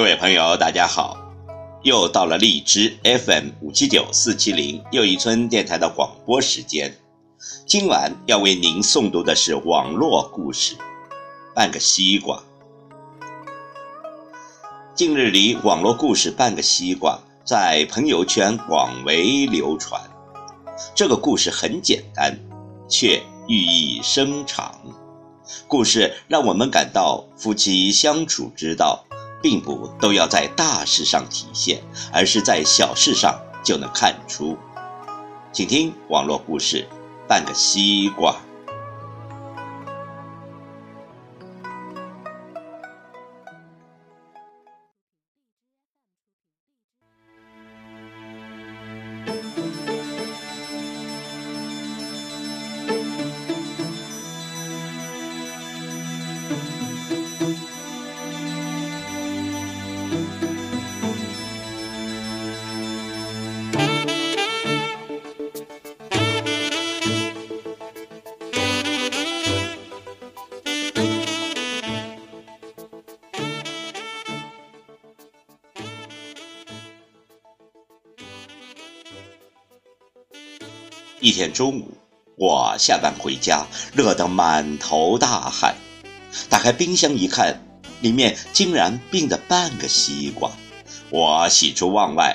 各位朋友，大家好！又到了荔枝 FM 五七九四七零又一村电台的广播时间。今晚要为您诵读的是网络故事《半个西瓜》。近日里，网络故事《半个西瓜》在朋友圈广为流传。这个故事很简单，却寓意深长。故事让我们感到夫妻相处之道。并不都要在大事上体现，而是在小事上就能看出。请听网络故事《半个西瓜》。一天中午，我下班回家，热得满头大汗。打开冰箱一看，里面竟然冰着半个西瓜。我喜出望外，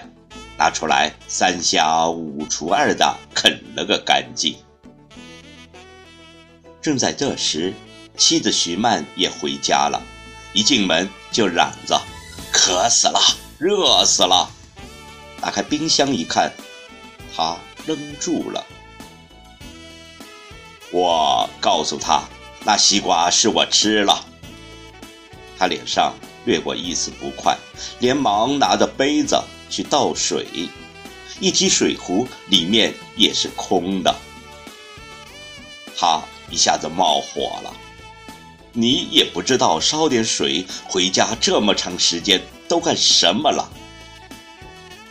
拿出来三下五除二的啃了个干净。正在这时，妻子徐曼也回家了，一进门就嚷着：“渴死了，热死了！”打开冰箱一看，她愣住了。我告诉他，那西瓜是我吃了。他脸上掠过一丝不快，连忙拿着杯子去倒水，一提水壶，里面也是空的。他一下子冒火了：“你也不知道烧点水，回家这么长时间都干什么了？”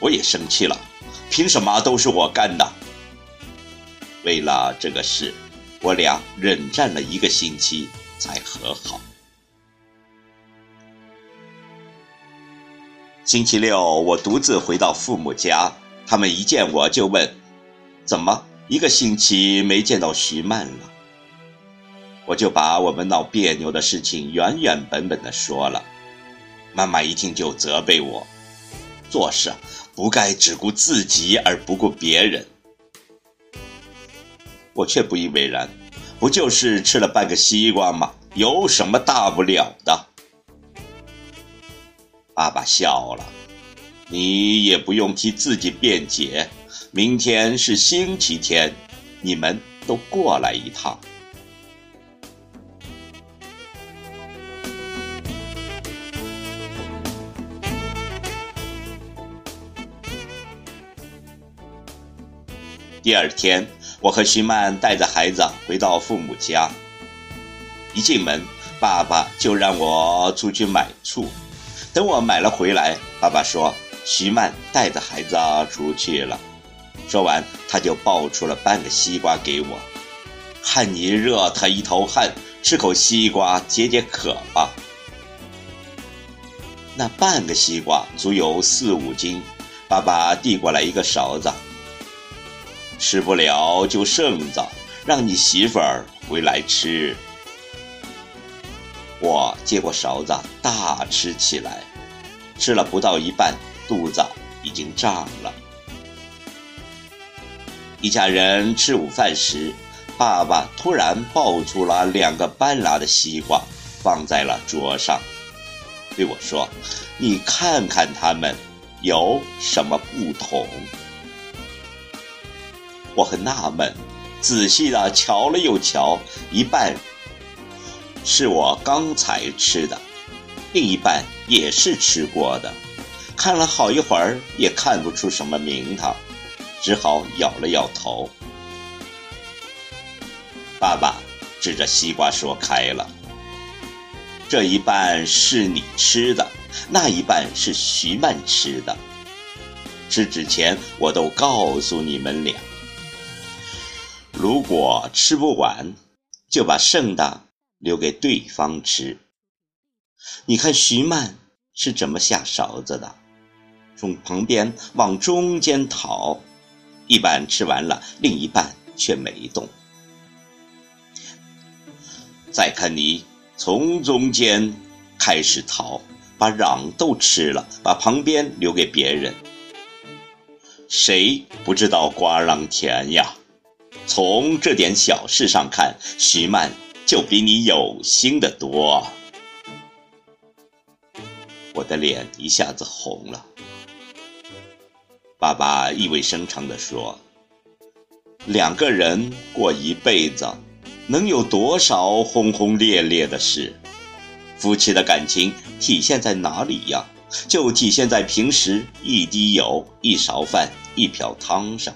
我也生气了：“凭什么都是我干的？”为了这个事。我俩冷战了一个星期才和好。星期六，我独自回到父母家，他们一见我就问：“怎么一个星期没见到徐曼了？”我就把我们闹别扭的事情原原本本的说了。妈妈一听就责备我，做事不该只顾自己而不顾别人。我却不以为然，不就是吃了半个西瓜吗？有什么大不了的？爸爸笑了，你也不用替自己辩解。明天是星期天，你们都过来一趟。第二天。我和徐曼带着孩子回到父母家，一进门，爸爸就让我出去买醋。等我买了回来，爸爸说：“徐曼带着孩子出去了。”说完，他就抱出了半个西瓜给我。汗你热，他一头汗，吃口西瓜解解渴吧。那半个西瓜足有四五斤，爸爸递过来一个勺子。吃不了就剩着，让你媳妇儿回来吃。我接过勺子大吃起来，吃了不到一半，肚子已经胀了。一家人吃午饭时，爸爸突然抱出了两个半拉的西瓜，放在了桌上，对我说：“你看看它们有什么不同？”我很纳闷，仔细的瞧了又瞧，一半是我刚才吃的，另一半也是吃过的。看了好一会儿，也看不出什么名堂，只好摇了摇头。爸爸指着西瓜说开了：“这一半是你吃的，那一半是徐曼吃的。吃之前我都告诉你们俩。”如果吃不完，就把剩的留给对方吃。你看徐曼是怎么下勺子的？从旁边往中间掏，一半吃完了，另一半却没动。再看你从中间开始掏，把瓤都吃了，把旁边留给别人。谁不知道瓜瓤甜呀？从这点小事上看，徐曼就比你有心的多。我的脸一下子红了。爸爸意味深长地说：“两个人过一辈子，能有多少轰轰烈烈的事？夫妻的感情体现在哪里呀？就体现在平时一滴油、一勺饭、一瓢汤上。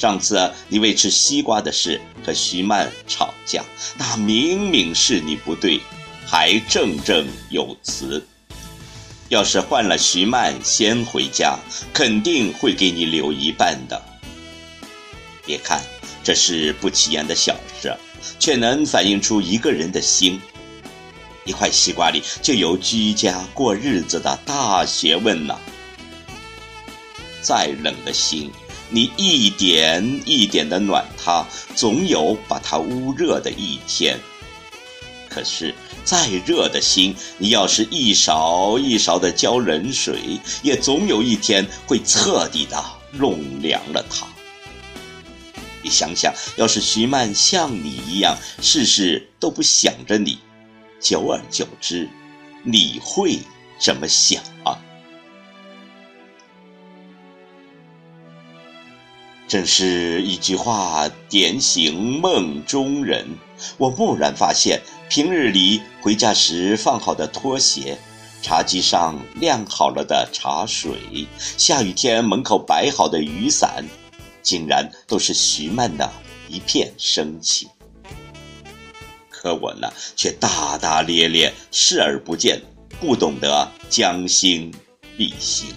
上次你为吃西瓜的事和徐曼吵架，那明明是你不对，还振振有词。”要是换了徐曼先回家，肯定会给你留一半的。别看这是不起眼的小事，却能反映出一个人的心。一块西瓜里就有居家过日子的大学问呢。再冷的心，你一点一点的暖它，总有把它捂热的一天。可是，再热的心，你要是一勺一勺的浇冷水，也总有一天会彻底的弄凉了它。你想想，要是徐曼像你一样，事事都不想着你，久而久之，你会怎么想啊？正是一句话点醒梦中人。我蓦然发现，平日里回家时放好的拖鞋，茶几上晾好了的茶水，下雨天门口摆好的雨伞，竟然都是徐曼的一片深情。可我呢，却大大咧咧，视而不见，不懂得将心比心。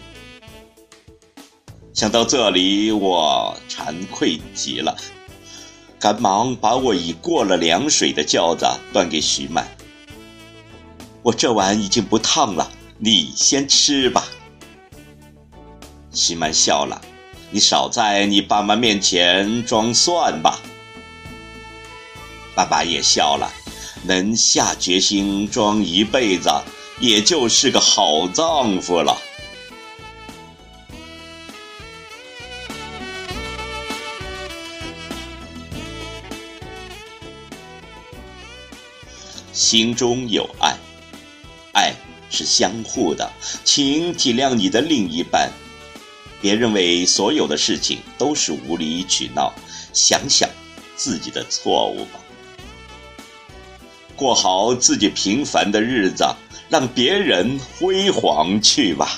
想到这里，我惭愧极了，赶忙把我已过了凉水的轿子端给徐曼。我这碗已经不烫了，你先吃吧。徐曼笑了，你少在你爸妈面前装蒜吧。爸爸也笑了，能下决心装一辈子，也就是个好丈夫了。心中有爱，爱是相互的，请体谅你的另一半，别认为所有的事情都是无理取闹，想想自己的错误吧，过好自己平凡的日子，让别人辉煌去吧。